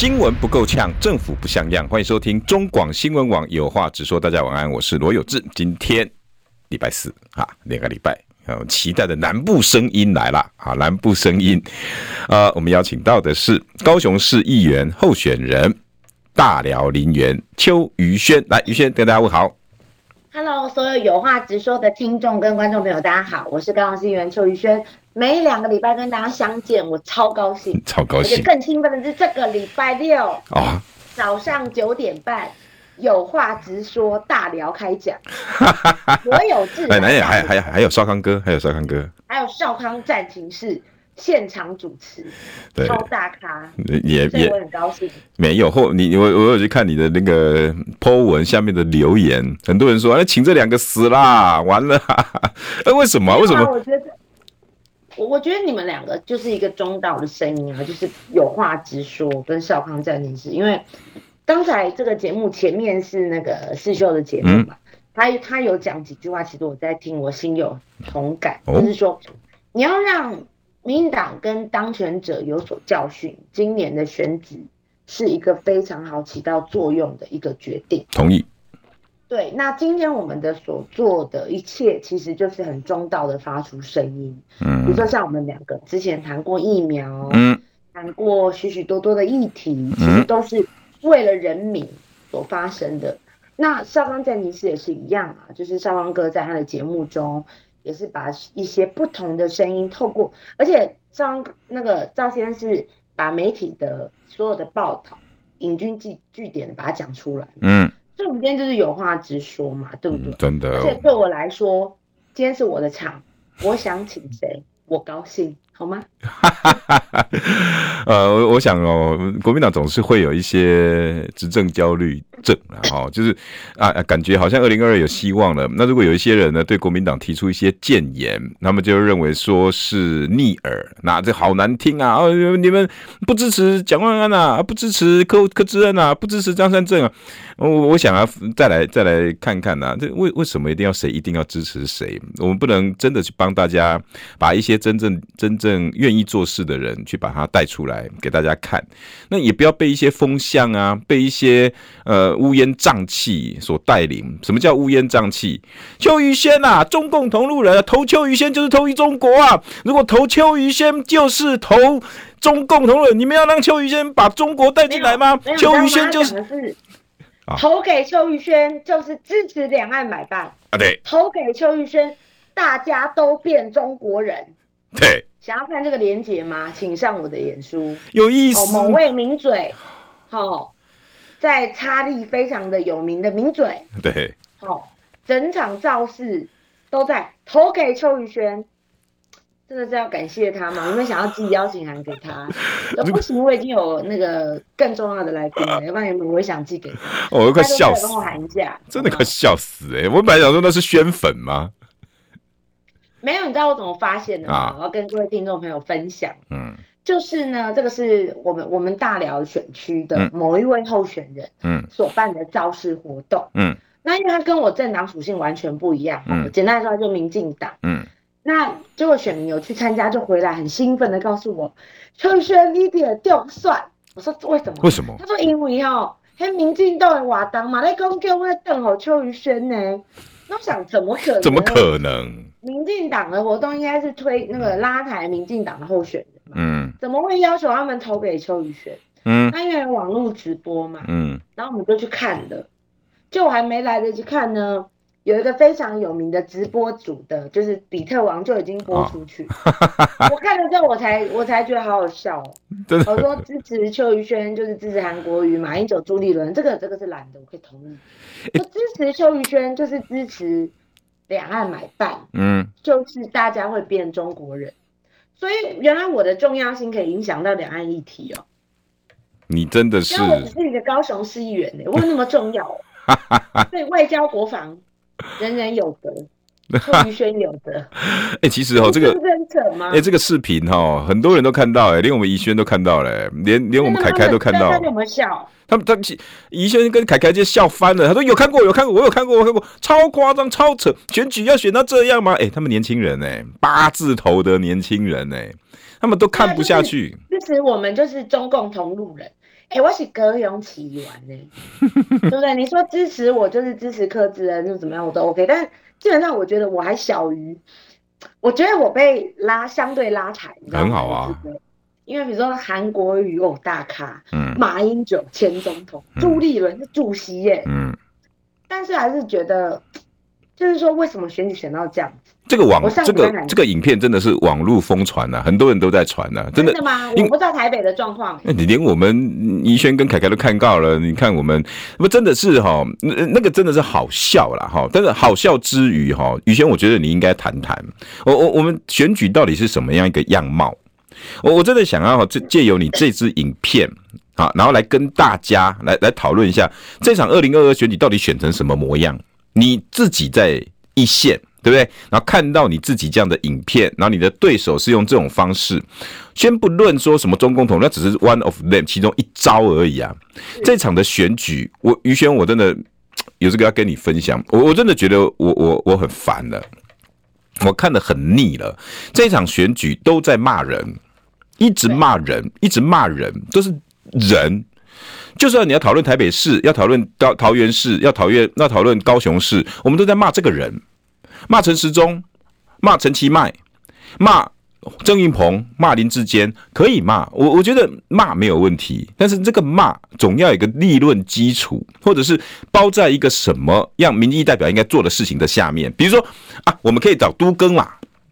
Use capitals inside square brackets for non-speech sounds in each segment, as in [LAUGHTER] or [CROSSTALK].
新闻不够呛，政府不像样。欢迎收听中广新闻网有话直说。大家晚安，我是罗有志。今天礼拜四啊，两个礼拜，期待的南部声音来了啊！南部声音，呃，我们邀请到的是高雄市议员候选人大寮林园邱于轩，来，于轩跟大家问好。Hello，所有有话直说的听众跟观众朋友，大家好，我是高雄市议员邱宇轩。每两个礼拜跟大家相见，我超高兴，超高兴。而且更兴奋的是，这个礼拜六啊，早上九点半，有话直说大聊开讲，[LAUGHS] 我有志。哎，还有还还还有少康哥，还有少康哥，还有少康战情室现场主持，超大咖，也也我很高兴。没有后，你我我有去看你的那个 po 文下面的留言，很多人说，哎，请这两个死啦，完了，[LAUGHS] 哎，为什么？为什么？我觉得。我我觉得你们两个就是一个中道的声音啊，就是有话直说，跟少康战情室。因为刚才这个节目前面是那个世秀的节目嘛，嗯、他他有讲几句话，其实我在听，我心有同感，哦、就是说你要让民进党跟当权者有所教训，今年的选举是一个非常好起到作用的一个决定。同意。对，那今天我们的所做的一切，其实就是很中道的发出声音。嗯，比如说像我们两个之前谈过疫苗，嗯，谈过许许多多的议题，其实都是为了人民所发生的。嗯、那少康战情室也是一样啊，就是少康哥在他的节目中，也是把一些不同的声音透过，而且张那个赵先生是把媒体的所有的报道引经据据典的把它讲出来。嗯。所以我们今天就是有话直说嘛，对不对？嗯、真的、哦。而且对我来说，今天是我的场，我想请谁，我高兴。好吗？[LAUGHS] 呃，我我想哦，国民党总是会有一些执政焦虑症啊，哈，就是啊，感觉好像二零二二有希望了。那如果有一些人呢，对国民党提出一些谏言，那么就认为说是逆耳，那这好难听啊！哦，你们不支持蒋万安啊，不支持柯柯志恩啊，不支持张三正啊。我我想啊，再来再来看看啊，这为为什么一定要谁一定要支持谁？我们不能真的去帮大家把一些真正真正。更愿意做事的人去把他带出来给大家看，那也不要被一些风向啊，被一些呃乌烟瘴气所带领。什么叫乌烟瘴气？邱于轩啊，中共同路人，啊投邱于轩就是投于中国啊！如果投邱于轩就是投中共同路人，你们要让邱于轩把中国带进来吗？邱于轩就是投给邱于轩就是支持两岸买办啊，对，投给邱于轩，大家都变中国人。对，想要看这个连结吗？请上我的演书，有意思。哦、某位名嘴，好、哦，在差力非常的有名的名嘴，对，好、哦，整场造势都在投给邱宇轩，真的是要感谢他吗？有没有想要寄邀请函给他？不行，我已经有那个更重要的来宾了，[LAUGHS] 要不然原本我也想寄给他，我都快笑死，帮我喊一下，真的快笑死哎、欸！我本来想说那是宣粉吗？没有，你知道我怎么发现的吗？啊、我要跟各位听众朋友分享。嗯，就是呢，这个是我们我们大寮选区的某一位候选人，嗯，所办的造势活动。嗯，那因为他跟我政党属性完全不一样，嗯，简单来说，他就民进党。嗯，那结果选民有去参加，就回来很兴奋的告诉我，邱宇轩你点掉算。我说为什么？为什么？他说因为哦，嘿，民进党的活动嘛，你讲叫我等候邱宇轩呢？那我想怎么可能？怎么可能？民进党的活动应该是推那个拉抬民进党的候选人嘛，嗯，怎么会要求他们投给邱宇轩？嗯，他因为网络直播嘛，嗯，然后我们就去看了，就我还没来得及看呢，有一个非常有名的直播主的，就是比特王就已经播出去，哦、[LAUGHS] 我看了之后我才我才觉得好好笑哦，的。我说支持邱宇轩就是支持韩国瑜、马英九、朱立伦，这个这个是蓝的，我可以同意，我支持邱宇轩就是支持。两岸买办，嗯，就是大家会变中国人，所以原来我的重要性可以影响到两岸议题哦。你真的是，因为我只是一个高雄市议员呢，我有那么重要？[LAUGHS] 对外交国防，人人有责。邱宇轩有的，[LAUGHS] 哎、欸，其实哦，这个哎、欸，这个视频哈，很多人都看到、欸，哎，连我们怡轩都看到了、欸，连连我们凯凯都看到。他有没有笑？他们他怡轩跟凯凯就笑翻了。他说有看过，有看过，我有看过，我看过，超夸张，超扯，选举要选到这样吗？哎、欸，他们年轻人哎、欸，八字头的年轻人哎、欸，他们都看不下去。其实我们就是中共同路人。哎、欸，我是高雄市议员呢，[LAUGHS] 对不对？你说支持我就是支持柯志恩，就怎么样我都 OK，但是。基本上我觉得我还小于，我觉得我被拉相对拉抬？很好啊。因为比如说韩国瑜哦大咖，嗯，马英九前总统，嗯、朱立伦是主席耶，嗯，但是还是觉得，就是说为什么选举选到这样子？这个网这个这个影片真的是网络疯传呐，很多人都在传呐、啊，真的，真的吗？我不知道台北的状况。那你连我们怡轩跟凯凯都看到了，你看我们不真的是哈，那那个真的是好笑啦哈，但是好笑之余哈，宇轩我觉得你应该谈谈，我我我们选举到底是什么样一个样貌？我我真的想要这借由你这支影片啊，然后来跟大家来来讨论一下这场二零二二选举到底选成什么模样？你自己在一线。对不对？然后看到你自己这样的影片，然后你的对手是用这种方式，先不论说什么中共同，那只是 one of them 其中一招而已啊。这场的选举，我于轩我真的有这个要跟你分享，我我真的觉得我我我很烦了，我看得很腻了。这场选举都在骂人，一直骂人，一直骂人，都是人。就算你要讨论台北市，要讨论高桃园市，要讨论要讨论高雄市，我们都在骂这个人。骂陈时中，骂陈其迈，骂郑运鹏，骂林志坚，可以骂我，我觉得骂没有问题。但是这个骂总要有一个立论基础，或者是包在一个什么样民意代表应该做的事情的下面。比如说啊，我们可以找都更嘛，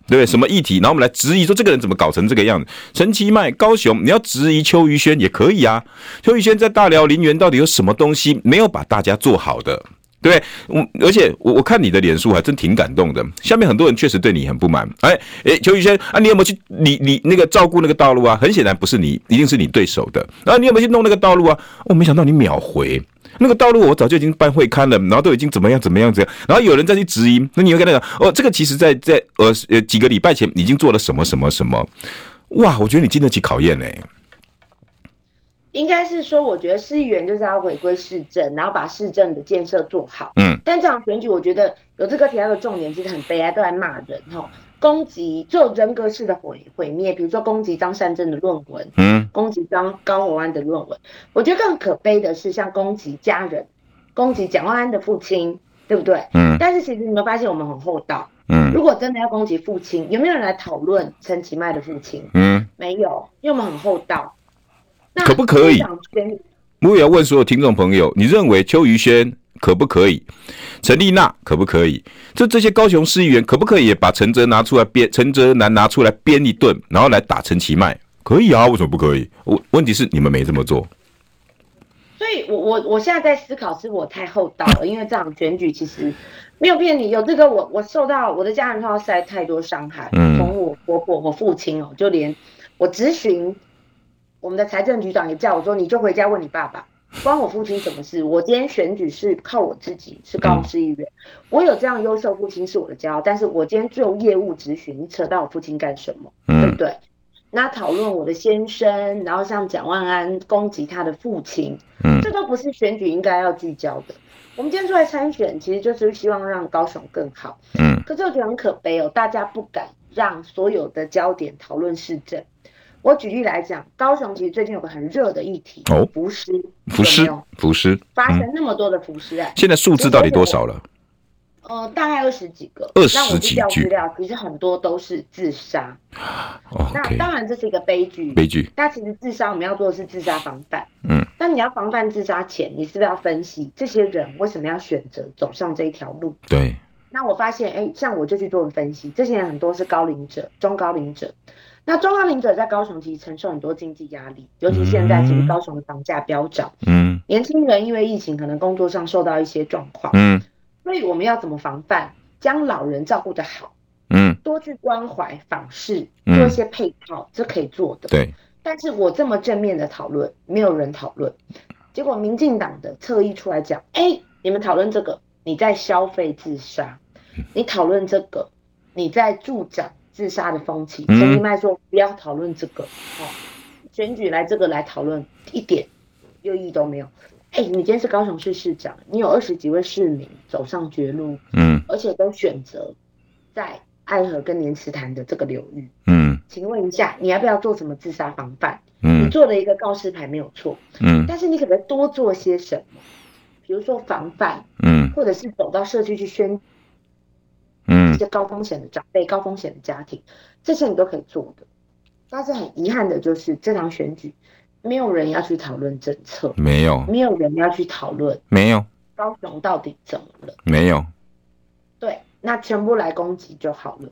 对不对？什么议题，然后我们来质疑说这个人怎么搞成这个样子。陈其迈，高雄，你要质疑邱于轩也可以啊。邱于轩在大寮林园到底有什么东西没有把大家做好的？对，我而且我我看你的脸书还真挺感动的。下面很多人确实对你很不满。哎哎，邱宇轩啊，你有没有去你你那个照顾那个道路啊？很显然不是你，一定是你对手的。啊，你有没有去弄那个道路啊？我、哦、没想到你秒回那个道路，我早就已经办会刊了，然后都已经怎么样怎么样怎样。然后有人再去质疑，那你会跟他讲哦，这个其实在在呃呃几个礼拜前已经做了什么什么什么。哇，我觉得你经得起考验嘞。应该是说，我觉得市议员就是要回归市政，然后把市政的建设做好。嗯，但这场选举，我觉得有这个提到的重点，其实很悲哀，都在骂人哈，攻击做人格式的毁毁灭，比如说攻击张善政的论文，嗯，攻击张高宏安的论文。我觉得更可悲的是，像攻击家人，攻击蒋万安的父亲，对不对？嗯。但是其实你有没有发现，我们很厚道？嗯。如果真的要攻击父亲，有没有人来讨论陈其迈的父亲？嗯，没有，因为我们很厚道。可不可以？我也要问所有听众朋友，你认为邱于轩可不可以？陈丽娜可不可以？这这些高雄市议员可不可以也把陈哲拿出来编？陈哲南拿出来编一顿，然后来打陈其迈？可以啊，为什么不可以？我问题是你们没这么做。所以我我我现在在思考，是我太厚道了，因为这场选举其实没有骗你，有这个我我受到我的家人受到太太多伤害，嗯，从我婆婆我父亲哦，就连我咨询。我们的财政局长也叫我说，你就回家问你爸爸，关我父亲什么事？我今天选举是靠我自己，是高雄市议员，我有这样优秀父亲是我的骄傲。但是我今天做业务咨询，你扯到我父亲干什么？对不对？那讨论我的先生，然后像蒋万安攻击他的父亲，这都不是选举应该要聚焦的。我们今天出来参选，其实就是希望让高雄更好。嗯，可是我觉得很可悲哦，大家不敢让所有的焦点讨论市政。我举例来讲，高雄其实最近有个很热的议题哦，浮尸，浮尸，浮尸，发生那么多的浮尸案，现在数字到底多少了？呃，大概二十几个，二十几具。资料其实很多都是自杀。哦，那当然这是一个悲剧，悲剧。那其实自杀我们要做的是自杀防范。嗯，那你要防范自杀前，你是不是要分析这些人为什么要选择走上这一条路？对。那我发现，哎、欸，像我就去做分析，这些人很多是高龄者、中高龄者。那中高龄者在高雄其实承受很多经济压力，尤其现在其实高雄的房价飙涨，嗯，年轻人因为疫情可能工作上受到一些状况，嗯，所以我们要怎么防范，将老人照顾得好，嗯，多去关怀访视，做一些配套，这可以做的，对。但是我这么正面的讨论，没有人讨论，结果民进党的侧翼出来讲，哎，你们讨论这个，你在消费自杀，你讨论这个，你在助长自杀的风气。陈其迈说不要讨论这个，哦，选举来这个来讨论一点意义都没有。哎，你今天是高雄市市长，你有二十几位市民走上绝路，嗯，而且都选择在爱河跟莲池潭的这个流域，嗯，请问一下，你要不要做什么自杀防范？嗯，你做了一个告示牌没有错，嗯，但是你可不可以多做些什么？比如说防范，嗯，或者是走到社区去宣，嗯，一些高风险的长辈、高风险的家庭，这些你都可以做的。但是很遗憾的就是这场选举。没有人要去讨论政策，没有，没有人要去讨论，没有，高雄到底怎么了？没有，对，那全部来攻击就好了。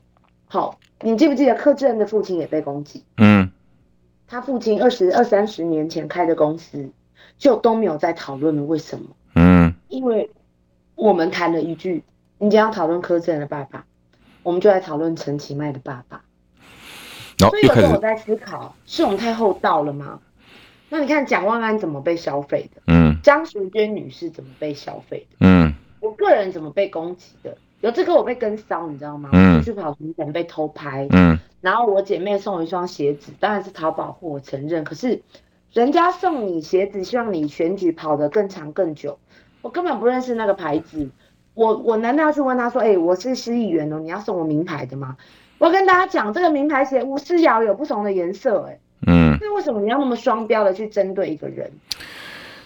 好，你记不记得柯志恩的父亲也被攻击？嗯，他父亲二十二三十年前开的公司，就都没有在讨论了，为什么？嗯，因为我们谈了一句，你将要讨论柯志恩的爸爸，我们就来讨论陈其迈的爸爸。哦、所以有时候我在思考，是我们太厚道了吗？那你看蒋万安怎么被消费的？嗯，张淑娟女士怎么被消费的？嗯，我个人怎么被攻击的？有这个我被跟骚，你知道吗？嗯，出去跑行程被偷拍。嗯，然后我姐妹送我一双鞋子，当然是淘宝货，我承认。可是人家送你鞋子，希望你选举跑得更长更久，我根本不认识那个牌子。我我难道要去问他说，哎、欸，我是市议员哦，你要送我名牌的吗？我跟大家讲，这个名牌鞋无私瑶有不同的颜色、欸，哎。嗯，那为什么你要那么双标的去针对一个人？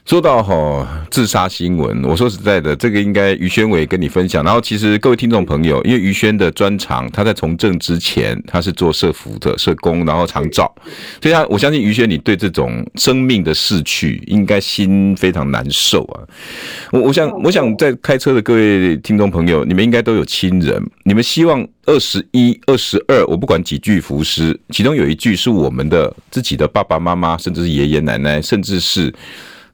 说到哈自杀新闻，我说实在的，这个应该于轩伟跟你分享。然后其实各位听众朋友，因为于轩的专长，他在从政之前他是做社服的社工，然后长照，所以他我相信于轩你对这种生命的逝去应该心非常难受啊。我我想我想在开车的各位听众朋友，你们应该都有亲人，你们希望二十一、二十二，我不管几句浮尸，其中有一句是我们的自己的爸爸妈妈，甚至是爷爷奶奶，甚至是。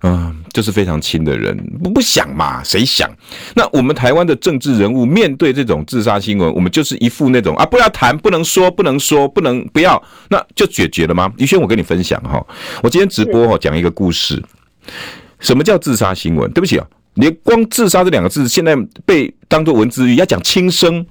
嗯，就是非常亲的人，不不想嘛？谁想？那我们台湾的政治人物面对这种自杀新闻，我们就是一副那种啊，不要谈，不能说，不能说，不能不要，那就解决了吗？于轩，我跟你分享哈，我今天直播哈，讲一个故事。什么叫自杀新闻？对不起啊，你光自杀这两个字，现在被当做文字狱，要讲轻生。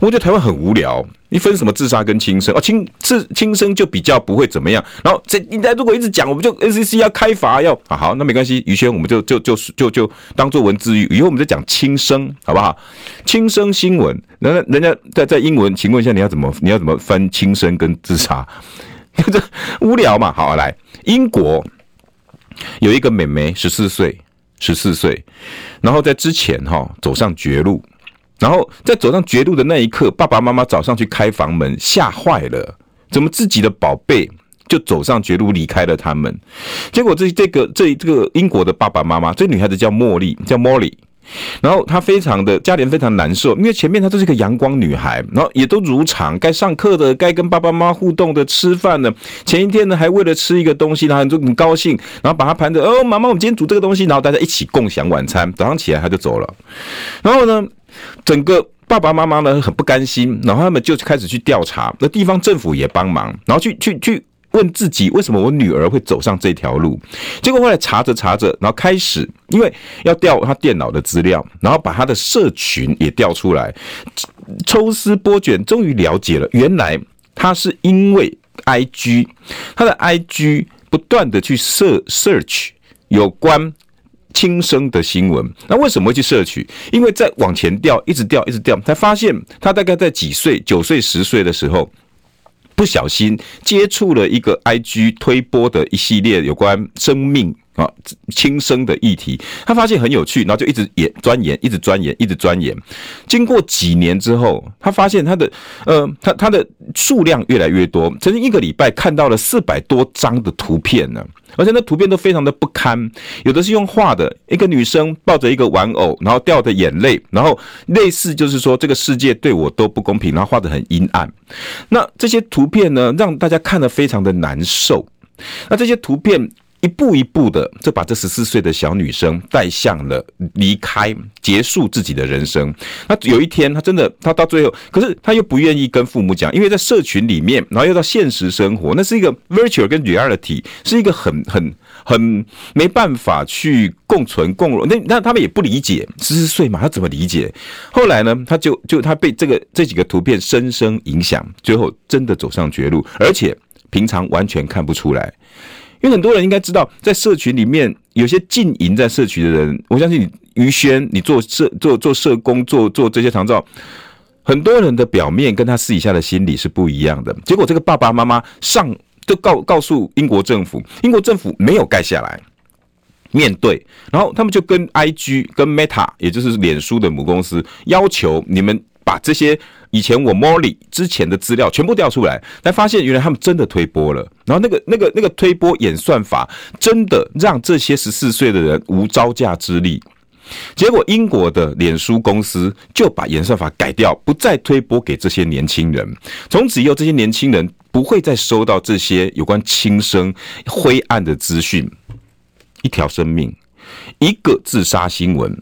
我觉得台湾很无聊，你分什么自杀跟轻生哦？轻自轻生就比较不会怎么样。然后这你在如果一直讲，我们就 NCC 要开罚要啊好，那没关系，于轩我们就就就就就当做文字狱，以后我们就讲轻生好不好？轻生新闻，人家人家在在英文，请问一下你要怎么你要怎么分轻生跟自杀？[LAUGHS] 这无聊嘛？好来，英国有一个妹妹十四岁，十四岁，然后在之前哈走上绝路。然后在走上绝路的那一刻，爸爸妈妈早上去开房门，吓坏了。怎么自己的宝贝就走上绝路离开了他们？结果这这个这这个英国的爸爸妈妈，这女孩子叫茉莉，叫 Molly。然后她非常的家里人非常难受，因为前面她都是一个阳光女孩，然后也都如常该上课的，该跟爸爸妈妈互动的，吃饭的。前一天呢，还为了吃一个东西，然后就很高兴，然后把她盘着，哦，妈妈，我们今天煮这个东西，然后大家一起共享晚餐。早上起来她就走了，然后呢？整个爸爸妈妈呢很不甘心，然后他们就开始去调查，那地方政府也帮忙，然后去去去问自己为什么我女儿会走上这条路。结果后来查着查着，然后开始因为要调他电脑的资料，然后把他的社群也调出来，抽丝剥茧，终于了解了，原来他是因为 IG，他的 IG 不断的去 search 有关。轻生的新闻，那为什么会去摄取？因为在往前调，一直调，一直调，才发现他大概在几岁，九岁、十岁的时候，不小心接触了一个 IG 推播的一系列有关生命。啊，轻生的议题，他发现很有趣，然后就一直也钻研，一直钻研，一直钻研。经过几年之后，他发现他的呃，他他的数量越来越多，曾经一个礼拜看到了四百多张的图片呢，而且那图片都非常的不堪，有的是用画的，一个女生抱着一个玩偶，然后掉的眼泪，然后类似就是说这个世界对我都不公平，然后画得很阴暗。那这些图片呢，让大家看得非常的难受。那这些图片。一步一步的就把这十四岁的小女生带向了离开、结束自己的人生。那有一天，她真的，她到最后，可是她又不愿意跟父母讲，因为在社群里面，然后又到现实生活，那是一个 virtual 跟 reality，是一个很很很没办法去共存共荣。那那他们也不理解，十四岁嘛，他怎么理解？后来呢，他就就他被这个这几个图片深深影响，最后真的走上绝路，而且平常完全看不出来。因为很多人应该知道，在社群里面有些浸淫在社群的人，我相信你于轩，你做社做做社工，做做这些长照，很多人的表面跟他私底下的心理是不一样的。结果这个爸爸妈妈上就告告诉英国政府，英国政府没有盖下来，面对，然后他们就跟 IG 跟 Meta，也就是脸书的母公司，要求你们把这些。以前我 Molly 之前的资料全部调出来，才发现原来他们真的推波了。然后那个、那个、那个推波演算法真的让这些十四岁的人无招架之力。结果英国的脸书公司就把演算法改掉，不再推波给这些年轻人。从此以后，这些年轻人不会再收到这些有关轻生灰暗的资讯。一条生命，一个自杀新闻。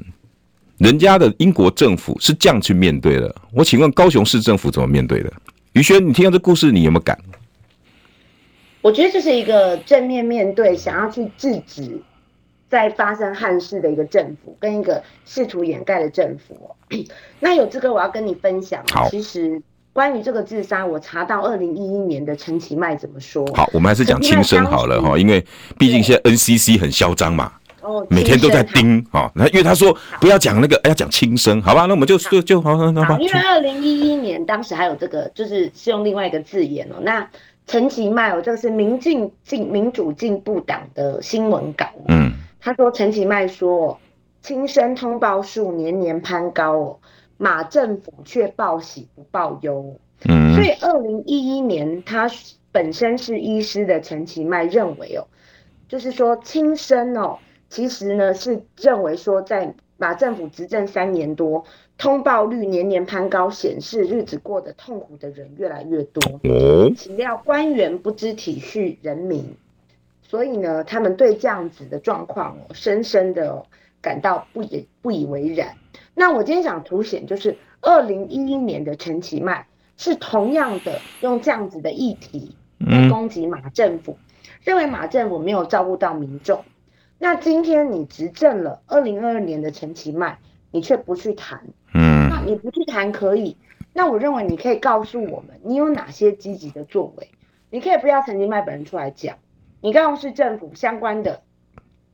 人家的英国政府是这样去面对的，我请问高雄市政府怎么面对的？于轩，你听到这故事，你有没有感？我觉得这是一个正面面对，想要去制止在发生憾事的一个政府，跟一个试图掩盖的政府。[CLEARS THROAT] 那有这个我要跟你分享。好，其实关于这个自杀，我查到二零一一年的陈其迈怎么说。好，我们还是讲轻生好了哈，因为毕竟现在 NCC 很嚣张嘛。哦，每天都在盯哈，那因为他说不要讲那个，要讲轻生，好吧？那我们就就就好好好。因为二零一一年当时还有这个，就是是用另外一个字眼哦。那陈其迈哦，这个是民进进民主进步党的新闻稿。嗯，他说陈其迈说，轻生通报数年年攀高哦，马政府却报喜不报忧。嗯，所以二零一一年他本身是医师的陈其迈认为哦，就是说轻生哦。其实呢，是认为说，在马政府执政三年多，通报率年年攀高，显示日子过得痛苦的人越来越多。嗯，岂料官员不知体恤人民，所以呢，他们对这样子的状况哦，深深的感到不以不以为然。那我今天想凸显，就是二零一一年的陈其迈是同样的用这样子的议题来攻击马政府，认为马政府没有照顾到民众。那今天你执政了，二零二二年的陈其迈，你却不去谈，嗯，那你不去谈可以，那我认为你可以告诉我们，你有哪些积极的作为？你可以不要陈其迈本人出来讲，你告诉政府相关的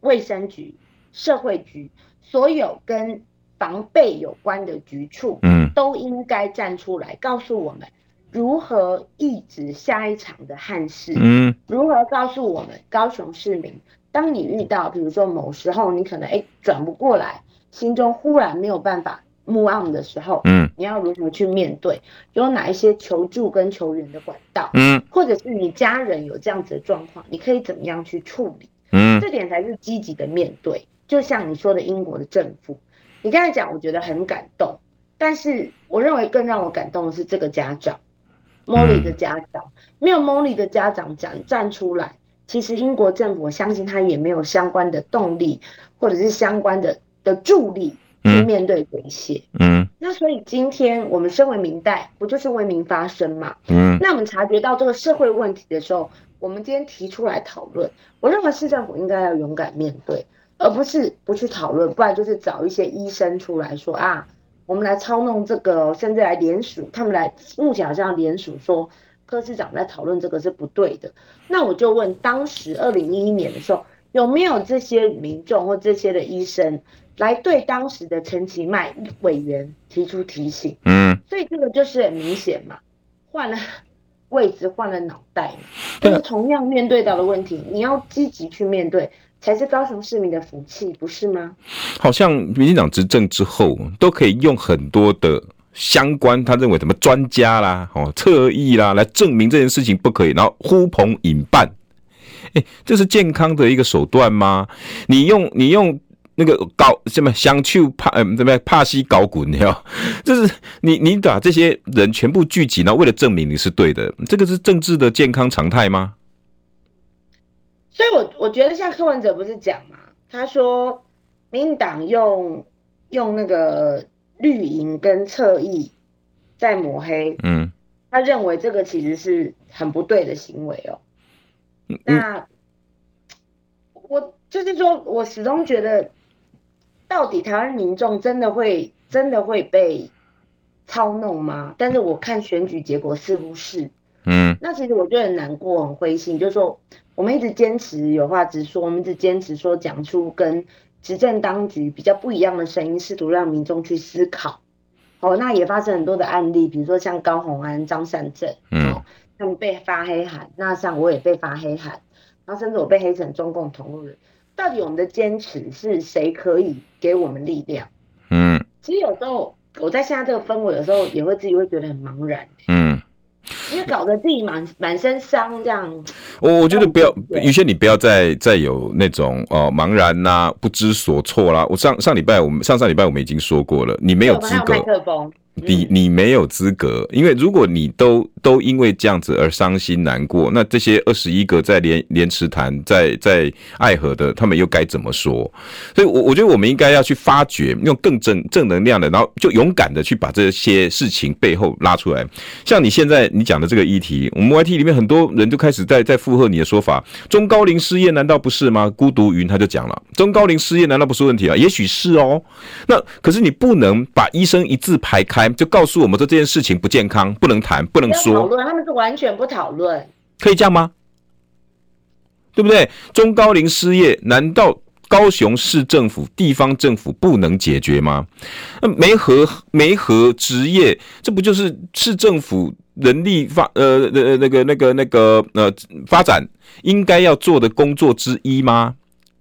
卫生局、社会局，所有跟防备有关的局处，嗯，都应该站出来告诉我们，如何抑制下一场的憾事，嗯，如何告诉我们高雄市民。当你遇到，比如说某时候你可能哎转不过来，心中忽然没有办法 move on 的时候，嗯，你要如何去面对？有哪一些求助跟求援的管道？嗯，或者是你家人有这样子的状况，你可以怎么样去处理？嗯，这点才是积极的面对。就像你说的，英国的政府，你刚才讲，我觉得很感动。但是我认为更让我感动的是这个家长，Molly 的家长，没有 Molly 的家长讲站出来。其实英国政府，我相信他也没有相关的动力，或者是相关的的助力去面对这些。嗯，那所以今天我们身为明代，不就是为民发声嘛？嗯，那我们察觉到这个社会问题的时候，我们今天提出来讨论，我认为市政府应该要勇敢面对，而不是不去讨论，不然就是找一些医生出来说啊，我们来操弄这个，甚至来联署，他们来目前好像联署说。柯市长在讨论这个是不对的，那我就问，当时二零一一年的时候，有没有这些民众或这些的医生来对当时的陈其迈委员提出提醒？嗯，所以这个就是很明显嘛，换了 [LAUGHS] 位置，换了脑袋嘛，就是同样面对到的问题，你要积极去面对，才是高雄市民的福气，不是吗？好像民进党执政之后，都可以用很多的。相关，他认为什么专家啦、哦侧翼啦，来证明这件事情不可以，然后呼朋引伴，哎，这是健康的一个手段吗？你用你用那个搞什么想去怕呃怎么样怕西搞滚，[LAUGHS] 你知道就是你你把这些人全部聚集，然后为了证明你是对的，这个是政治的健康常态吗？所以我，我我觉得像柯文哲不是讲嘛，他说民进党用用那个绿营跟侧翼在抹黑，嗯，他认为这个其实是很不对的行为哦。嗯、那我就是说，我始终觉得，到底台湾民众真的会真的会被操弄吗？但是我看选举结果似乎是，嗯，那其实我就很难过，很灰心，就是说。我们一直坚持有话直说，我们一直坚持说讲出跟执政当局比较不一样的声音，试图让民众去思考。哦，那也发生很多的案例，比如说像高虹安、张善政，嗯，他们被发黑函，那像我也被发黑函，然后甚至我被黑成中共同路人。到底我们的坚持是谁可以给我们力量？嗯，其实有时候我在现在这个氛围，有时候也会自己会觉得很茫然。嗯。因为搞得自己满满身伤这样，我我觉得不要，于轩你不要再再有那种哦茫然呐、啊、不知所措啦。我上上礼拜我们上上礼拜我们已经说过了，你没有资格。你你没有资格，因为如果你都都因为这样子而伤心难过，那这些二十一个在莲莲池潭在在爱河的，他们又该怎么说？所以，我我觉得我们应该要去发掘，用更正正能量的，然后就勇敢的去把这些事情背后拉出来。像你现在你讲的这个议题，我们 YT 里面很多人就开始在在附和你的说法。中高龄失业难道不是吗？孤独云他就讲了，中高龄失业难道不是问题啊？也许是哦。那可是你不能把医生一字排开。就告诉我们说这件事情不健康，不能谈，不能说。讨论，他们是完全不讨论。可以这样吗？对不对？中高龄失业，难道高雄市政府、地方政府不能解决吗？那没合没合职业，这不就是市政府人力发呃呃那个那个那个呃发展应该要做的工作之一吗？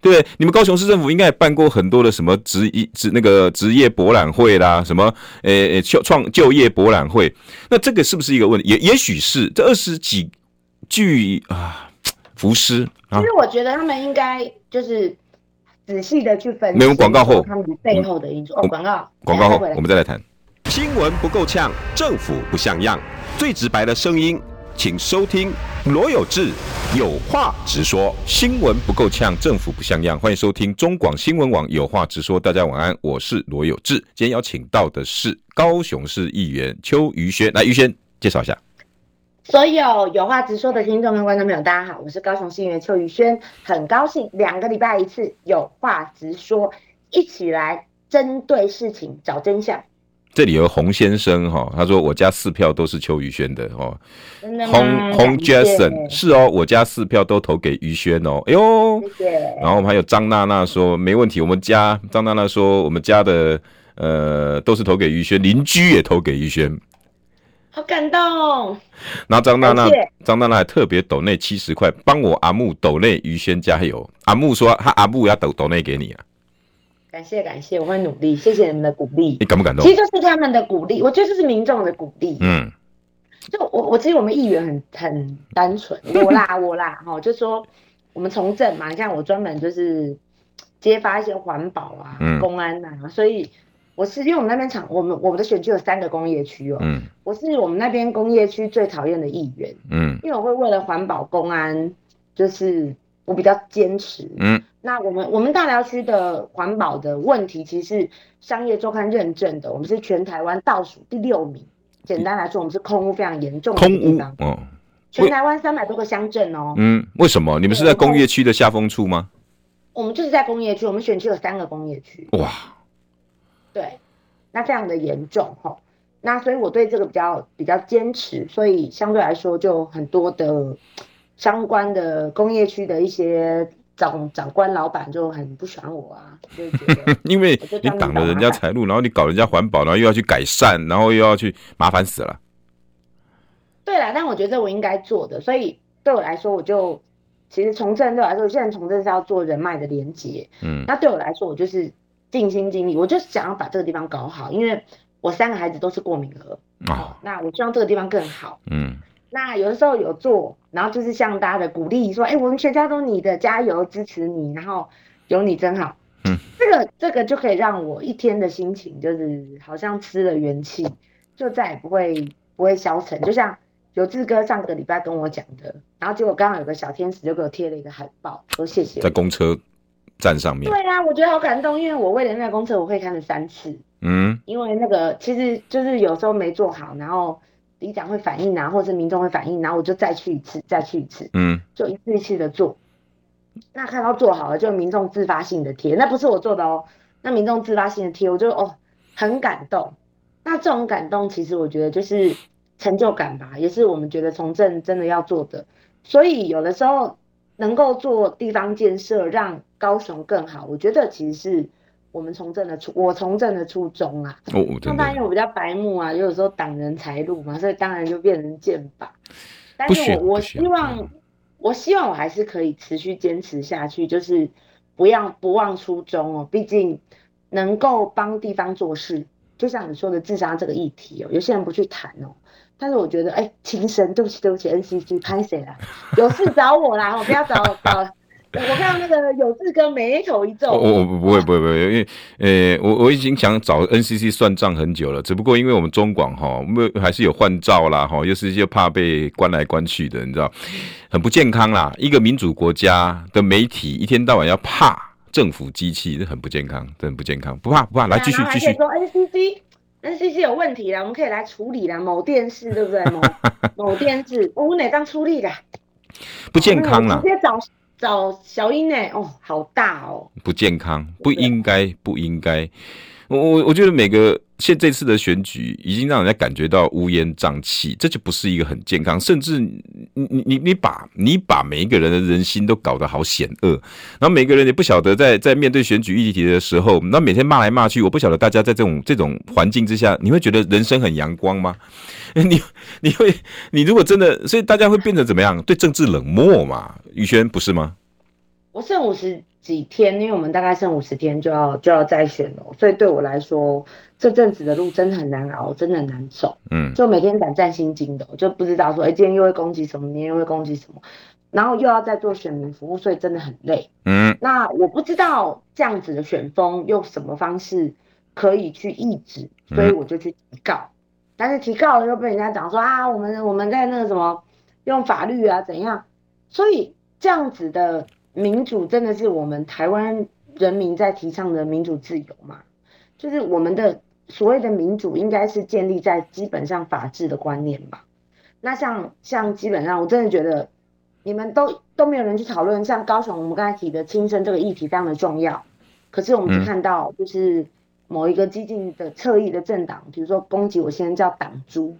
对，你们高雄市政府应该也办过很多的什么职业职那个职业博览会啦，什么诶诶创就业博览会，那这个是不是一个问题？也也许是这二十几句啊浮尸。其实我觉得他们应该就是仔细的去分析。没有广告后，他们背后的因素。哦，广告，广告后我们再来谈。新闻不够呛，政府不像样，最直白的声音。请收听罗有志有话直说，新闻不够呛，政府不像样。欢迎收听中广新闻网有话直说。大家晚安，我是罗有志。今天邀请到的是高雄市议员邱于轩，来于轩介绍一下。所有有话直说的听众跟观众朋友，大家好，我是高雄市议员邱于轩，很高兴两个礼拜一次有话直说，一起来针对事情找真相。这里有洪先生哈，他说我家四票都是邱宇轩的哦。洪洪 Jason 是哦，我家四票都投给于轩哦。哎呦，谢谢。然后我们还有张娜娜说没问题，我们家张娜娜说我们家的呃都是投给于轩，邻居也投给于轩，好感动。然后张娜娜张娜娜还特别抖内七十块，帮我阿木抖内于轩加油。阿木说他阿木要抖抖内给你啊。感谢感谢，我会努力。谢谢你们的鼓励。你感不感动？其实就是他们的鼓励，我觉得这是民众的鼓励。嗯，就我我其实我们议员很很单纯，[LAUGHS] 我啦我啦哈，就说我们从政嘛，你看我专门就是揭发一些环保啊、嗯、公安呐、啊，所以我是因为我们那边厂，我们我们的选区有三个工业区哦，嗯，我是我们那边工业区最讨厌的议员，嗯，因为我会为了环保公安，就是我比较坚持，嗯。那我们我们大寮区的环保的问题，其实是商业周刊认证的，我们是全台湾倒数第六名。简单来说，我们是空污非常严重的地方。空污哦，全台湾三百多个乡镇哦。嗯，为什么？你们是在工业区的下风处吗？我们就是在工业区，我们选区有三个工业区。哇，对，那非常的严重哈。那所以我对这个比较比较坚持，所以相对来说就很多的相关的工业区的一些。长长官老板就很不喜欢我啊，就觉得 [LAUGHS] 因为你挡了人家财路，然后你搞人家环保，然后又要去改善，然后又要去麻烦死了。对啦，但我觉得我应该做的，所以对我来说，我就其实从政对我来说，现在从政是要做人脉的连接。嗯，那对我来说，我就是尽心尽力，我就是想要把这个地方搞好，因为我三个孩子都是过敏儿啊，那我希望这个地方更好。嗯。那有的时候有做，然后就是向大家的鼓励，说，哎、欸，我们全家都你的，加油，支持你，然后有你真好。嗯，这个这个就可以让我一天的心情就是好像吃了元气，就再也不会不会消沉。就像有志哥上个礼拜跟我讲的，然后结果刚好有个小天使就给我贴了一个海报，说谢谢。在公车站上面。对啊，我觉得好感动，因为我为了那个公车，我会看了三次。嗯，因为那个其实就是有时候没做好，然后里长会反映啊，或者是民众会反映，然后我就再去一次，再去一次。嗯，就一次一次的做。那看到做好了，就民众自发性的贴，那不是我做的哦。那民众自发性的贴，我就哦很感动。那这种感动，其实我觉得就是成就感吧，也是我们觉得从政真的要做的。所以有的时候能够做地方建设，让高雄更好，我觉得其实是我们从政的初，我从政的初衷啊。哦，那当然因为我比较白目啊，有时候挡人财路嘛，所以当然就变成剑拔。但是我我希望。我希望我还是可以持续坚持下去，就是不要不忘初衷哦。毕竟能够帮地方做事，就像你说的自杀这个议题哦，有些人不去谈哦。但是我觉得，哎，情神，对不起对不起，NCC 拍谁啦？有事找我啦，我不要找找。我看到那个有志哥眉头一皱。我我不会不会不会，因为呃，我我已经想找 NCC 算账很久了，只不过因为我们中广哈，我们还是有换照啦哈，又是又怕被关来关去的，你知道，很不健康啦。一个民主国家的媒体一天到晚要怕政府机器，这很不健康，真的不健康。不怕不怕，来继续继续。说 NCC NCC 有问题啦，我们可以来处理啦。某电视对不对？某 [LAUGHS] 某电视，我们哪当出力的？不健康啦。直接找。找小英呢？哦，好大哦，不健康，不应该，不应该。我我我觉得每个现这次的选举已经让人家感觉到乌烟瘴气，这就不是一个很健康。甚至你你你你把你把每一个人的人心都搞得好险恶，然后每个人也不晓得在在面对选举议题的时候，那每天骂来骂去，我不晓得大家在这种这种环境之下，你会觉得人生很阳光吗？[LAUGHS] 你你会你如果真的，所以大家会变得怎么样？对政治冷漠嘛？宇轩不是吗？我剩五十。几天，因为我们大概剩五十天就要就要再选了，所以对我来说，这阵子的路真的很难熬，真的很难走。嗯，就每天胆战心惊的，我就不知道说，哎、欸，今天又会攻击什么，明天又会攻击什么，然后又要再做选民服务，所以真的很累。嗯，那我不知道这样子的选风用什么方式可以去抑制，所以我就去提告，嗯、但是提告了又被人家讲说啊，我们我们在那个什么用法律啊怎样，所以这样子的。民主真的是我们台湾人民在提倡的民主自由嘛？就是我们的所谓的民主，应该是建立在基本上法治的观念吧？那像像基本上，我真的觉得你们都都没有人去讨论，像高雄我们刚才提的轻生这个议题非常的重要，可是我们就看到就是某一个激进的侧翼的政党，比如说攻击我现在叫党猪，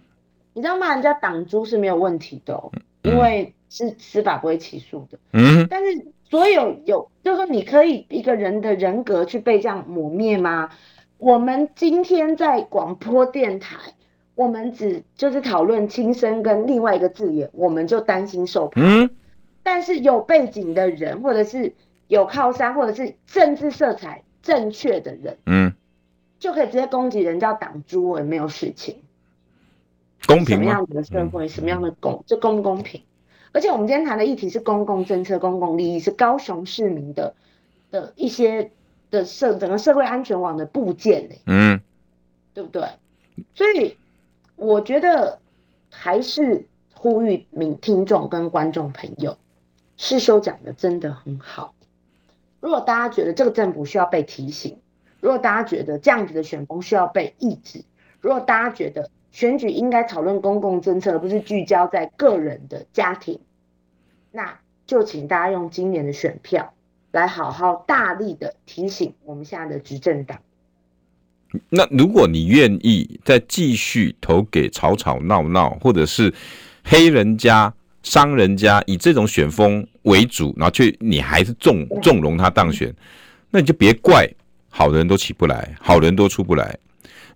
你知道骂人家党猪是没有问题的哦，因为是司法不会起诉的。嗯，但是。所有有，就是说，你可以一个人的人格去被这样抹灭吗？我们今天在广播电台，我们只就是讨论轻生跟另外一个字眼，我们就担心受怕。嗯。但是有背景的人，或者是有靠山，或者是政治色彩正确的人，嗯，就可以直接攻击人叫党猪，也没有事情。公平吗？什么样子的社会，什么样的公，这公不公平？而且我们今天谈的议题是公共政策、公共利益，是高雄市民的的一些的社整个社会安全网的部件，嗯，对不对？所以我觉得还是呼吁民听众跟观众朋友，世修讲的真的很好。如果大家觉得这个政府需要被提醒，如果大家觉得这样子的选风需要被抑制，如果大家觉得选举应该讨论公共政策，而不是聚焦在个人的家庭。那就请大家用今年的选票来好好大力的提醒我们现在的执政党。那如果你愿意再继续投给吵吵闹闹，或者是黑人家、伤人家，以这种选风为主，然后却你还是纵纵容他当选，那你就别怪好的人都起不来，好人都出不来。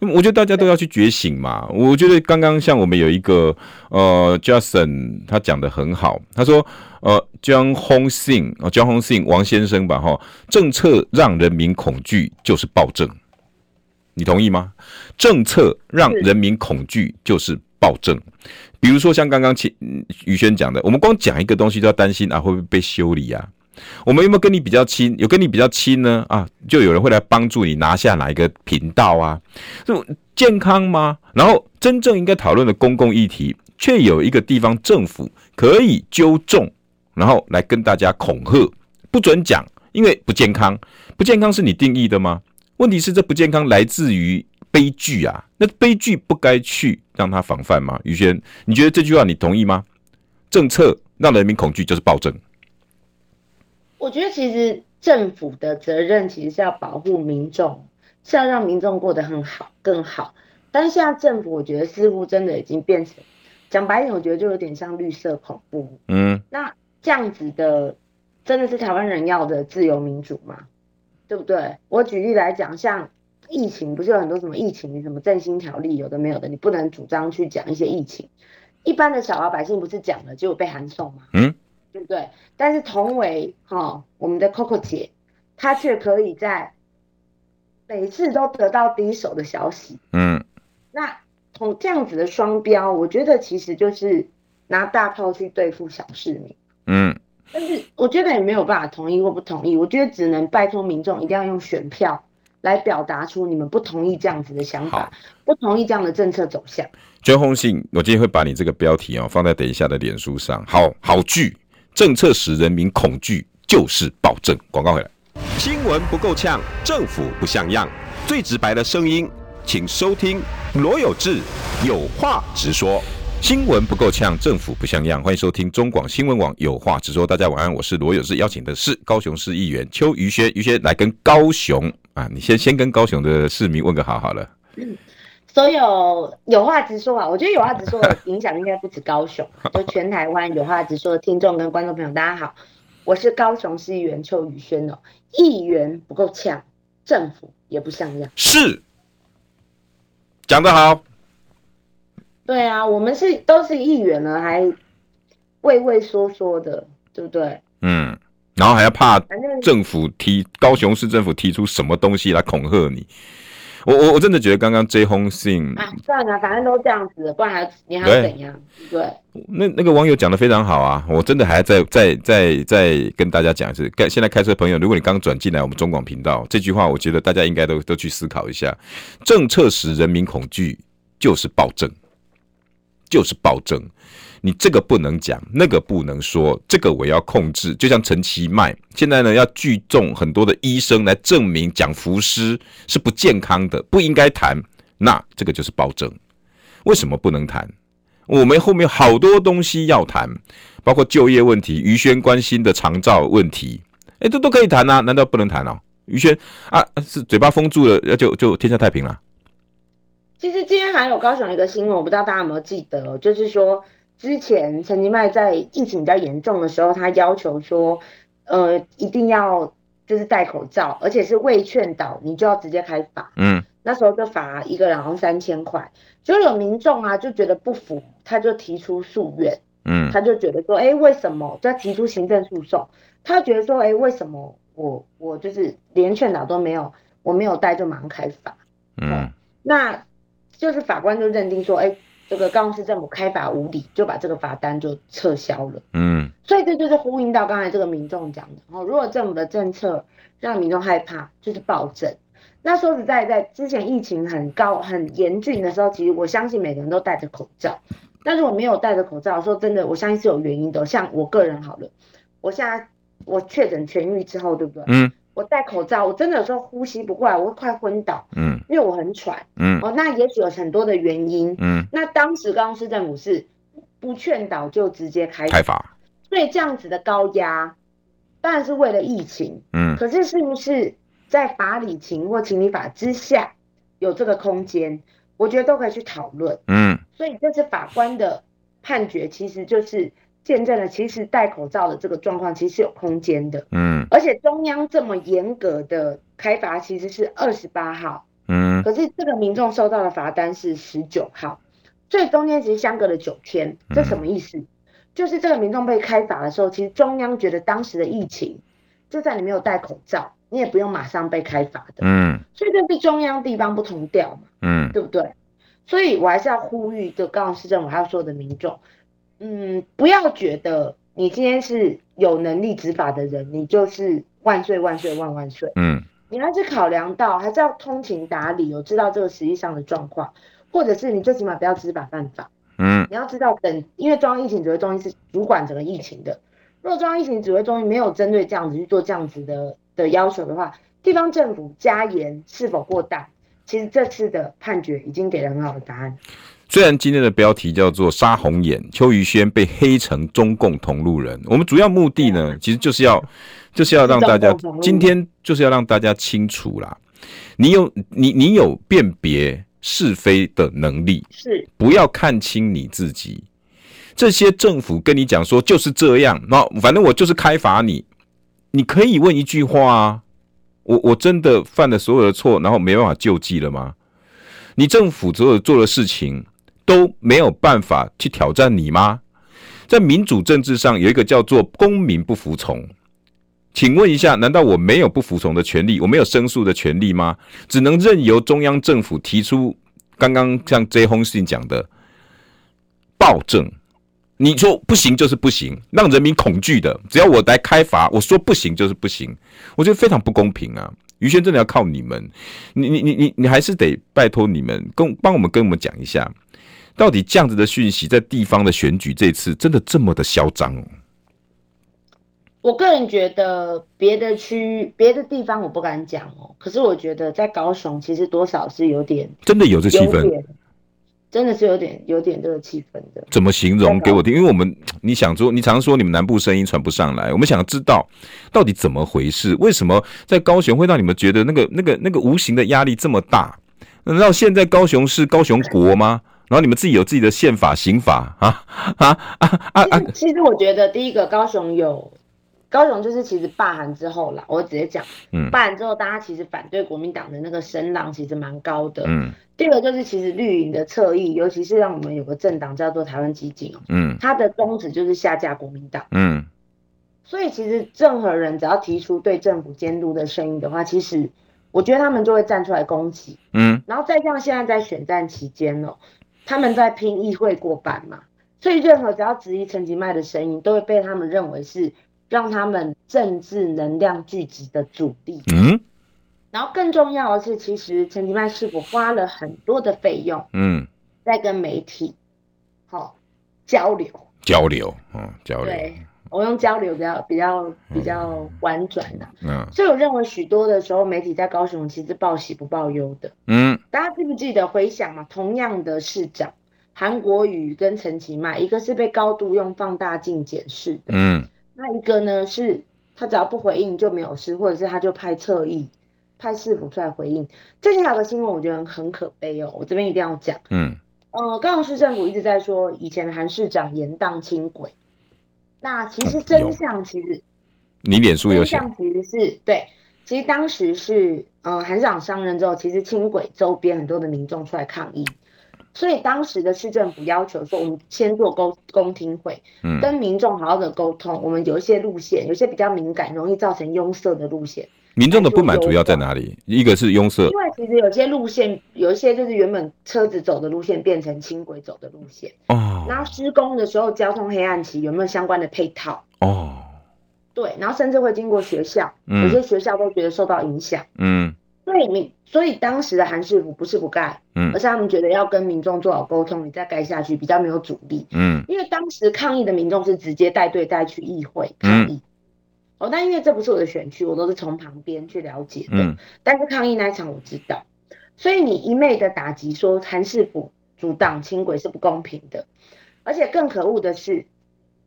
我觉得大家都要去觉醒嘛。我觉得刚刚像我们有一个呃，Jason 他讲的很好，他说呃，江宏信啊，江宏信王先生吧哈，政策让人民恐惧就是暴政，你同意吗？政策让人民恐惧就是暴政，比如说像刚刚宇轩讲的，我们光讲一个东西都要担心啊，会不会被修理啊？我们有没有跟你比较亲？有跟你比较亲呢？啊，就有人会来帮助你拿下哪一个频道啊？这健康吗？然后真正应该讨论的公共议题，却有一个地方政府可以纠众，然后来跟大家恐吓，不准讲，因为不健康。不健康是你定义的吗？问题是这不健康来自于悲剧啊，那悲剧不该去让他防范吗？宇轩，你觉得这句话你同意吗？政策让人民恐惧就是暴政。我觉得其实政府的责任其实是要保护民众。是要让民众过得很好，更好。但是现在政府，我觉得似乎真的已经变成，讲白一点，我觉得就有点像绿色恐怖。嗯，那这样子的，真的是台湾人要的自由民主吗？对不对？我举例来讲，像疫情，不是有很多什么疫情什么振兴条例，有的没有的，你不能主张去讲一些疫情。一般的小老百姓不是讲了就被函送吗？嗯，对不对？但是同为哈、哦，我们的 Coco 姐，她却可以在。每次都得到第一手的消息，嗯，那从这样子的双标，我觉得其实就是拿大炮去对付小市民，嗯，但是我觉得也没有办法同意或不同意，我觉得只能拜托民众一定要用选票来表达出你们不同意这样子的想法，不同意这样的政策走向。捐红信，我今天会把你这个标题哦放在等一下的脸书上，好好句，政策使人民恐惧就是暴政。广告回来。新闻不够呛，政府不像样，最直白的声音，请收听罗有志有话直说。新闻不够呛，政府不像样，欢迎收听中广新闻网有话直说。大家晚安，我是罗有志，邀请的是高雄市议员邱于轩，于轩来跟高雄啊，你先先跟高雄的市民问个好好了。嗯，所有有话直说啊，我觉得有话直说的影响应该不止高雄，[LAUGHS] 就全台湾有话直说的听众跟观众朋友，大家好。我是高雄市议员邱宇轩哦，议员不够呛，政府也不像样。是，讲得好。对啊，我们是都是议员了，还畏畏缩缩的，对不对？嗯，然后还要怕政府提高雄市政府提出什么东西来恐吓你。我我我真的觉得刚刚这封信啊，算了，反正都这样子，不然还你还要怎样？对，对那那个网友讲的非常好啊，我真的还要再再再再跟大家讲一次，开现在开车朋友，如果你刚转进来我们中广频道，这句话我觉得大家应该都都去思考一下，政策使人民恐惧就是暴政，就是暴政。你这个不能讲，那个不能说，这个我要控制。就像陈其迈现在呢，要聚众很多的医生来证明讲服尸是不健康的，不应该谈。那这个就是暴政。为什么不能谈？我们后面好多东西要谈，包括就业问题、于轩关心的长照问题，哎，这都可以谈啊，难道不能谈哦？于轩啊，是嘴巴封住了，那就就天下太平了。其实今天还有高雄一个新闻，我不知道大家有没有记得，就是说。之前陈其迈在疫情比较严重的时候，他要求说，呃，一定要就是戴口罩，而且是未劝导你就要直接开罚。嗯，那时候就罚一个人好像三千块，就有民众啊就觉得不服，他就提出诉愿。嗯，他就觉得说，哎、欸，为什么就要提出行政诉讼？他觉得说，哎、欸，为什么我我就是连劝导都没有，我没有戴就马上开罚？嗯，那就是法官就认定说，哎、欸。这个高雄市政府开罚无理，就把这个罚单就撤销了。嗯，所以这就是呼应到刚才这个民众讲的。哦，如果政府的政策让民众害怕，就是暴政。那说实在，在之前疫情很高、很严峻的时候，其实我相信每个人都戴着口罩。但是我没有戴着口罩，说真的，我相信是有原因的。像我个人好了，我现在我确诊痊愈之后，对不对？嗯。我戴口罩，我真的有时候呼吸不过来，我会快昏倒。嗯，因为我很喘。嗯，哦，那也许有很多的原因。嗯，那当时高雄市政府是不劝导就直接开，开罚。所以这样子的高压，当然是为了疫情。嗯，可是是不是在法理情或情理法之下有这个空间？我觉得都可以去讨论。嗯，所以这次法官的判决其实就是。见证了，其实戴口罩的这个状况其实是有空间的，嗯，而且中央这么严格的开罚其实是二十八号，嗯，可是这个民众收到的罚单是十九号，所以中间其实相隔了九天，这什么意思？嗯、就是这个民众被开罚的时候，其实中央觉得当时的疫情，就算你没有戴口罩，你也不用马上被开罚的，嗯，所以这是中央地方不同调嘛，嗯，对不对？所以我还是要呼吁，就高雄市政府还有所有的民众。嗯，不要觉得你今天是有能力执法的人，你就是万岁万岁万万岁。嗯，你还是考量到，还是要通情达理，有知道这个实际上的状况，或者是你最起码不要知法犯法。嗯，你要知道等，因为中央疫情指挥中心是主管整个疫情的，如果中央疫情指挥中心没有针对这样子去做这样子的的要求的话，地方政府加严是否过当？其实这次的判决已经给了很好的答案。虽然今天的标题叫做“杀红眼”，邱于轩被黑成中共同路人，我们主要目的呢，其实就是要就是要让大家 [LAUGHS] 今天就是要让大家清楚啦，你有你你有辨别是非的能力，是不要看清你自己。这些政府跟你讲说就是这样，那反正我就是开罚你，你可以问一句话啊，我我真的犯了所有的错，然后没办法救济了吗？你政府所有做的事情。都没有办法去挑战你吗？在民主政治上有一个叫做公民不服从，请问一下，难道我没有不服从的权利？我没有申诉的权利吗？只能任由中央政府提出刚刚像这封信讲的暴政，你说不行就是不行，让人民恐惧的，只要我来开罚，我说不行就是不行，我觉得非常不公平啊！于轩真的要靠你们，你你你你你还是得拜托你们跟帮我们跟我们讲一下。到底这样子的讯息在地方的选举这次真的这么的嚣张？我个人觉得别的区、别的地方我不敢讲哦，可是我觉得在高雄其实多少是有点真的有这气氛，真的是有点有点这个气氛的。怎么形容给我听？因为我们你想说，你常说你们南部声音传不上来，我们想知道到底怎么回事？为什么在高雄会让你们觉得那个那个那个无形的压力这么大？难道现在高雄是高雄国吗？然后你们自己有自己的宪法、刑法啊啊啊啊！啊其实我觉得第一个高雄有高雄，就是其实罢韩之后啦，我直接讲，嗯，罢韩之后，大家其实反对国民党的那个声浪其实蛮高的，嗯。第二个就是其实绿营的侧翼，尤其是让我们有个政党叫做台湾基进，嗯，它的宗旨就是下架国民党，嗯。所以其实任何人只要提出对政府监督的声音的话，其实我觉得他们就会站出来攻击，嗯。然后再像现在在选战期间哦。他们在拼议会过半嘛，所以任何只要质疑陈吉迈的声音，都会被他们认为是让他们政治能量聚集的主力。嗯，然后更重要的是，其实陈吉迈是否花了很多的费用，嗯，在跟媒体好、哦、交流。交流，嗯，交流。对，我用交流比较比较比较婉转的，嗯，所以我认为许多的时候，媒体在高雄其实报喜不报忧的，嗯。大家记不记得回想嘛？同样的市长韩国瑜跟陈其迈，一个是被高度用放大镜检视的，嗯，那一个呢是他只要不回应就没有事，或者是他就派侧翼派市府出来回应。这条的新闻我觉得很可悲哦，我这边一定要讲，嗯，呃，高雄市政府一直在说以前的韩市长严荡轻轨，那其实真相其实你脸书有写，真相其实是对。其实当时是，呃，韩市长上任之后，其实轻轨周边很多的民众出来抗议，所以当时的市政府要求说，我们先做公公听会，嗯，跟民众好好的沟通。我们有一些路线，有些比较敏感，容易造成拥塞的路线。民众的不满主要在哪里？一个是拥塞，因为其实有些路线，有一些就是原本车子走的路线变成轻轨走的路线哦。然后施工的时候，交通黑暗期有没有相关的配套？哦。对，然后甚至会经过学校，嗯、有些学校都觉得受到影响。嗯，所以你所以当时的韩市府不是不盖，嗯，而是他们觉得要跟民众做好沟通，你再盖下去比较没有阻力。嗯，因为当时抗议的民众是直接带队带去议会抗议。嗯、哦，但因为这不是我的选区，我都是从旁边去了解的。嗯，但是抗议那一场我知道，所以你一昧的打击说韩市府阻挡轻轨是不公平的，而且更可恶的是，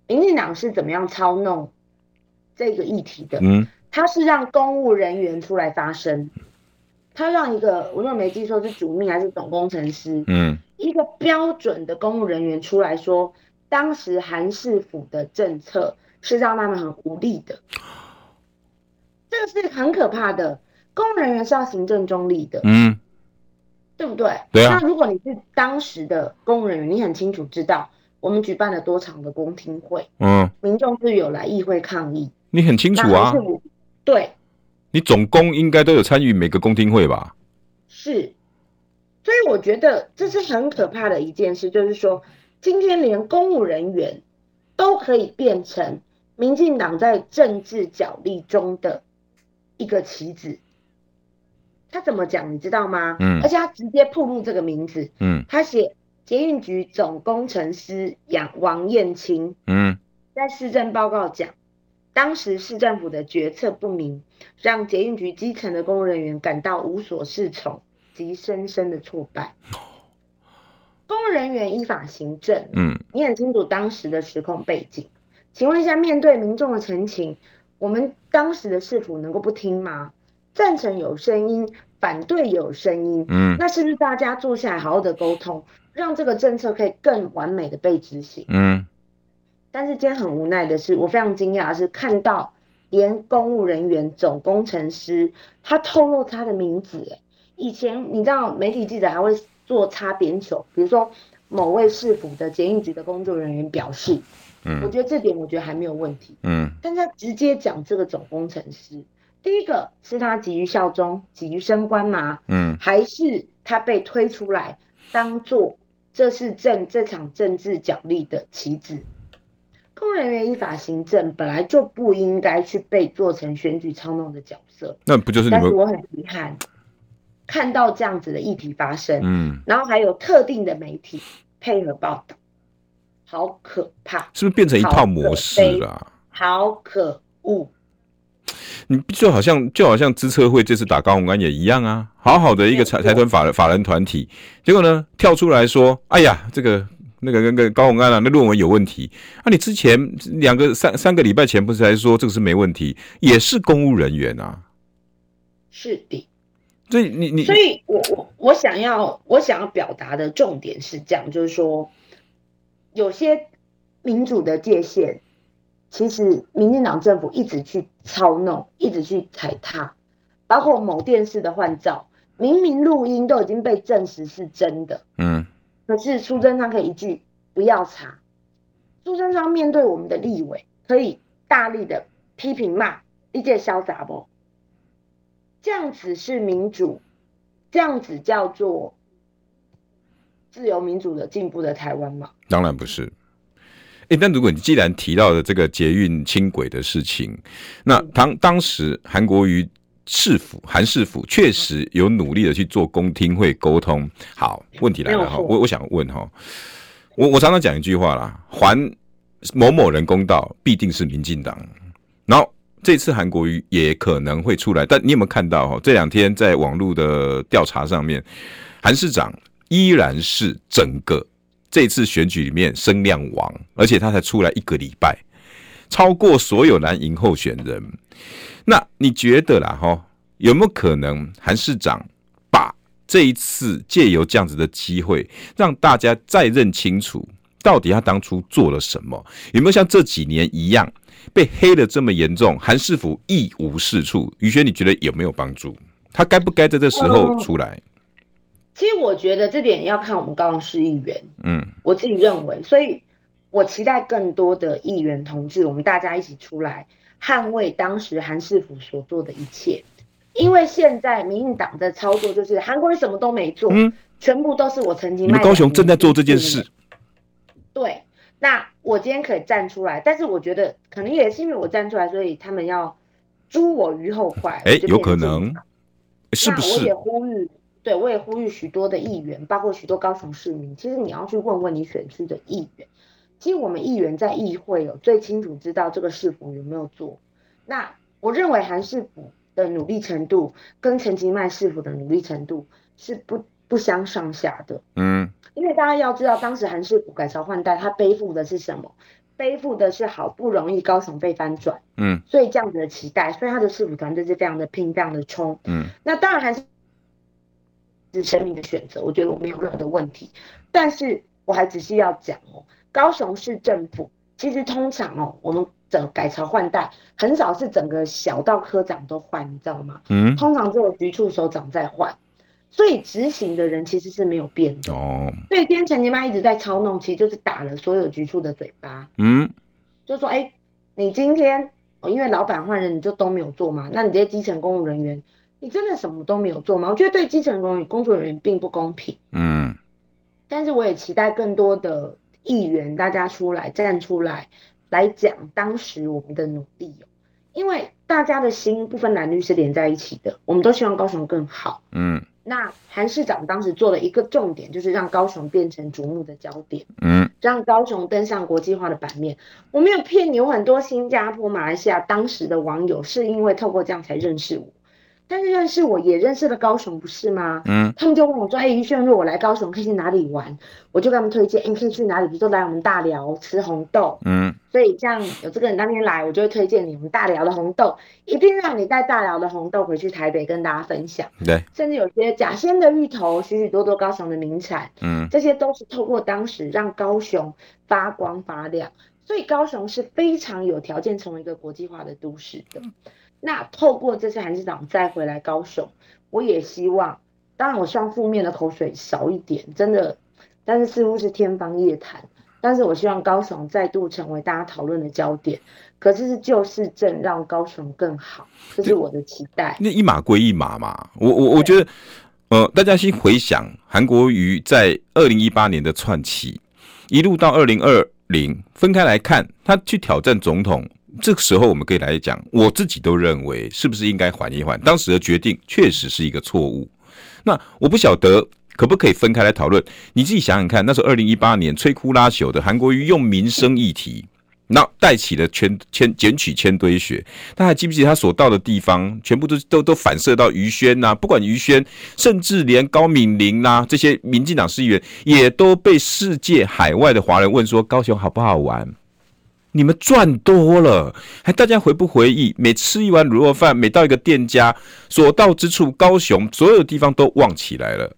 民进党是怎么样操弄？这个议题的，嗯，他是让公务人员出来发声，他让一个我如果没记错是主秘还是总工程师，嗯，一个标准的公务人员出来说，当时韩市府的政策是让他们很无力的，这个是很可怕的。公务人员是要行政中立的，嗯，对不对？对啊。那如果你是当时的公务人员，你很清楚知道我们举办了多场的公听会，嗯，民众是有来议会抗议。你很清楚啊，对，你总工应该都有参与每个公听会吧？是，所以我觉得这是很可怕的一件事，就是说今天连公务人员都可以变成民进党在政治角力中的一个棋子。他怎么讲你知道吗？嗯，而且他直接曝露这个名字，嗯，他写捷运局总工程师杨王燕青，嗯，在市政报告讲，当时市政府的决策不明，让捷运局基层的公务人员感到无所适从及深深的挫败。公务人员依法行政，嗯，你很清楚当时的时空背景。请问一下，面对民众的陈情，我们当时的市府能够不听吗？赞成有声音，反对有声音，嗯，那是不是大家坐下来好好的沟通？让这个政策可以更完美的被执行。嗯，但是今天很无奈的是，我非常惊讶的是看到连公务人员总工程师他透露他的名字。以前你知道媒体记者还会做擦边球，比如说某位市府的检疫局的工作人员表示，嗯，我觉得这点我觉得还没有问题。嗯，但他直接讲这个总工程师，第一个是他急于效忠、急于升官吗？嗯，还是他被推出来当做？这是政这场政治角力的棋子，公务人员依法行政本来就不应该去被做成选举操弄的角色。那不就是你们？但是我很遗憾看到这样子的议题发生，嗯，然后还有特定的媒体配合报道，好可怕！是不是变成一套模式了？好可恶！你就好像就好像资策会这次打高虹安也一样啊，好好的一个财财团法人法人团体，结果呢跳出来说，哎呀，这个那个那个高虹安啊，那论文有问题。啊，你之前两个三三个礼拜前不是还说这个是没问题，也是公务人员啊，是的，所以你你，所以我我我想要我想要表达的重点是这样，就是说有些民主的界限。其实，民进党政府一直去操弄，一直去踩踏，包括某电视的换照，明明录音都已经被证实是真的，嗯，可是苏贞昌可以一句不要查，苏贞昌面对我们的立委，可以大力的批评骂，一介潇洒不？这样子是民主，这样子叫做自由民主的进步的台湾吗？当然不是。欸、但如果你既然提到了这个捷运轻轨的事情，那当当时韩国瑜市府韩市府确实有努力的去做公听会沟通。好，问题来了哈，我我想问哈，我我常常讲一句话啦，还某某人公道，必定是民进党。然后这次韩国瑜也可能会出来，但你有没有看到哈？这两天在网络的调查上面，韩市长依然是整个。这次选举里面声量王，而且他才出来一个礼拜，超过所有蓝营候选人。那你觉得啦？哈，有没有可能韩市长把这一次借由这样子的机会，让大家再认清楚，到底他当初做了什么？有没有像这几年一样被黑的这么严重？韩市府一无是处。宇轩，你觉得有没有帮助？他该不该在这时候出来？其实我觉得这点要看我们高雄市议员，嗯，我自己认为，所以我期待更多的议员同志，我们大家一起出来捍卫当时韩市府所做的一切，因为现在民进党的操作就是韩国人什么都没做，嗯，全部都是我曾经。你们高雄正在做这件事，对，那我今天可以站出来，但是我觉得可能也是因为我站出来，所以他们要诛我于后快，哎，有可能，是不是？我也呼吁。对，我也呼吁许多的议员，包括许多高雄市民，其实你要去问问你选区的议员。其实我们议员在议会有最清楚知道这个市府有没有做。那我认为韩市府的努力程度跟陈其迈市府的努力程度是不不相上下的。嗯，因为大家要知道，当时韩市府改朝换代，他背负的是什么？背负的是好不容易高雄被翻转。嗯，所以这样子的期待，所以他的市府团队是非常的拼，非常的冲。嗯，那当然还是。是生命的选择，我觉得我没有任何的问题，但是我还只是要讲哦，高雄市政府其实通常哦，我们整改朝换代很少是整个小到科长都换，你知道吗？嗯，通常只有局处首长在换，所以执行的人其实是没有变的哦。所以今天陈吉妈一直在操弄，其实就是打了所有局处的嘴巴，嗯，就说哎、欸，你今天哦，因为老板换人，你就都没有做嘛，那你这些基层公务人员。你真的什么都没有做吗？我觉得对基层工工作人员并不公平。嗯，但是我也期待更多的议员大家出来站出来来讲当时我们的努力，因为大家的心不分男女是连在一起的，我们都希望高雄更好。嗯，那韩市长当时做了一个重点，就是让高雄变成瞩目的焦点，嗯，让高雄登上国际化的版面。我没有骗你，有很多新加坡、马来西亚当时的网友是因为透过这样才认识我。但是认识我也认识了高雄，不是吗？嗯，他们就问我说：“哎、欸，于宣，如果我来高雄，可以去哪里玩？”我就给他们推荐：“哎、欸，可以去哪里？比如说来我们大寮吃红豆。”嗯，所以这样有这个人当天来，我就会推荐你我们大寮的红豆，一定让你带大寮的红豆回去台北跟大家分享。对，甚至有些假仙的芋头，许许多多高雄的名产，嗯，这些都是透过当时让高雄发光发亮，所以高雄是非常有条件成为一个国际化的都市的。那透过这次韩市长再回来高雄，我也希望，当然我希望负面的口水少一点，真的，但是似乎是天方夜谭。但是我希望高雄再度成为大家讨论的焦点，可是是旧市镇让高雄更好，这是我的期待。那一码归一码嘛，我我我觉得，呃，大家先回想韩国瑜在二零一八年的串起，一路到二零二零，分开来看，他去挑战总统。这个时候，我们可以来讲，我自己都认为，是不是应该缓一缓？当时的决定确实是一个错误。那我不晓得可不可以分开来讨论？你自己想想看，那时候二零一八年摧枯拉朽的韩国瑜用民生议题，那带起了千千捡取千堆雪。他还记不记得他所到的地方，全部都都都反射到于轩呐？不管于轩，甚至连高敏玲呐、这些民进党议员，也都被世界海外的华人问说：高雄好不好玩？你们赚多了，还大家回不回忆？每吃一碗卤肉饭，每到一个店家，所到之处，高雄所有地方都旺起来了。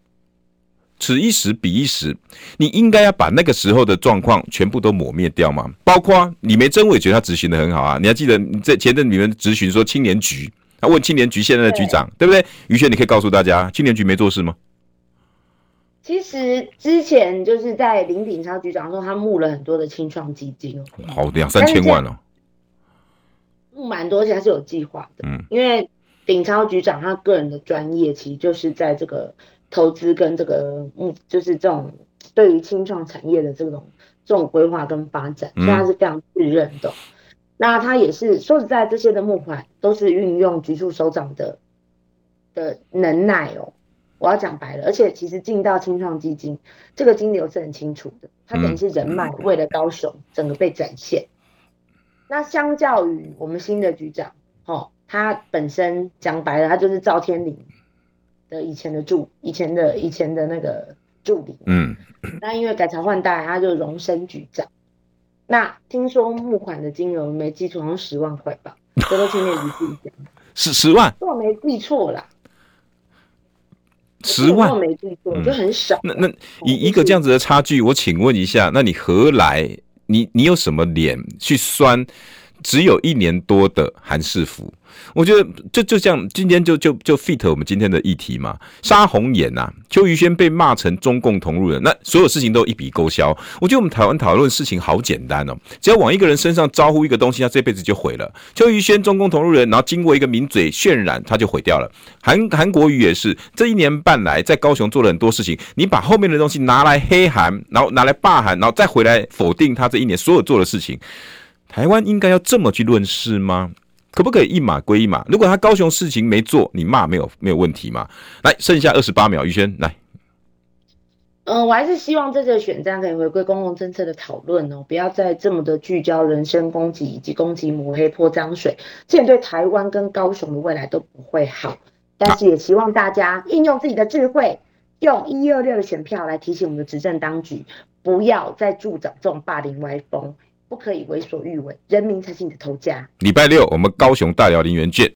此一时彼一时，你应该要把那个时候的状况全部都抹灭掉吗？包括李梅珍，我也觉得他执行的很好啊。你还记得你在前阵你们质询说青年局，他问青年局现在的局长，对，对不对？于轩，你可以告诉大家，青年局没做事吗？其实之前就是在林鼎超局长说，他募了很多的青创基金，好两三千万哦，募蛮多，而且他是有计划的。嗯，因为鼎超局长他个人的专业，其实就是在这个投资跟这个嗯，就是这种对于青创产业的这种这种规划跟发展，所以他是非常自认的。嗯、那他也是说实在，这些的募款都是运用局处首长的的能耐哦。我要讲白了，而且其实进到青创基金，这个金流是很清楚的，它等于是人脉为了高雄整个被展现。嗯、那相较于我们新的局长，哦，他本身讲白了，他就是赵天林的以前的助，以前的以前的那个助理。嗯。那因为改朝换代，他就荣升局长。那听说募款的金额没记错，好像十万块吧？这都青年局自己讲。十十万？如果没记错啦。十万就很少。那那以一个这样子的差距，我请问一下，那你何来？你你有什么脸去酸？只有一年多的韩市府？我觉得就就像今天就就就 fit 我们今天的议题嘛，杀红眼呐、啊，邱于轩被骂成中共同路人，那所有事情都一笔勾销。我觉得我们台湾讨论事情好简单哦，只要往一个人身上招呼一个东西，他这辈子就毁了。邱于轩中共同路人，然后经过一个名嘴渲染，他就毁掉了。韩韩国瑜也是这一年半来在高雄做了很多事情，你把后面的东西拿来黑韩，然后拿来霸韩，然后再回来否定他这一年所有做的事情，台湾应该要这么去论事吗？可不可以一码归一码？如果他高雄事情没做，你骂没有没有问题嘛？来，剩下二十八秒，于轩来。嗯、我还是希望这次选战可以回归公共政策的讨论哦，不要再这么的聚焦人身攻击以及攻击抹黑泼脏水，这样对台湾跟高雄的未来都不会好。但是也希望大家应用自己的智慧，用一二六的选票来提醒我们的执政当局，不要再助长这种霸凌歪风。不可以为所欲为，人民才是你的头家。礼拜六我们高雄大寮林园见。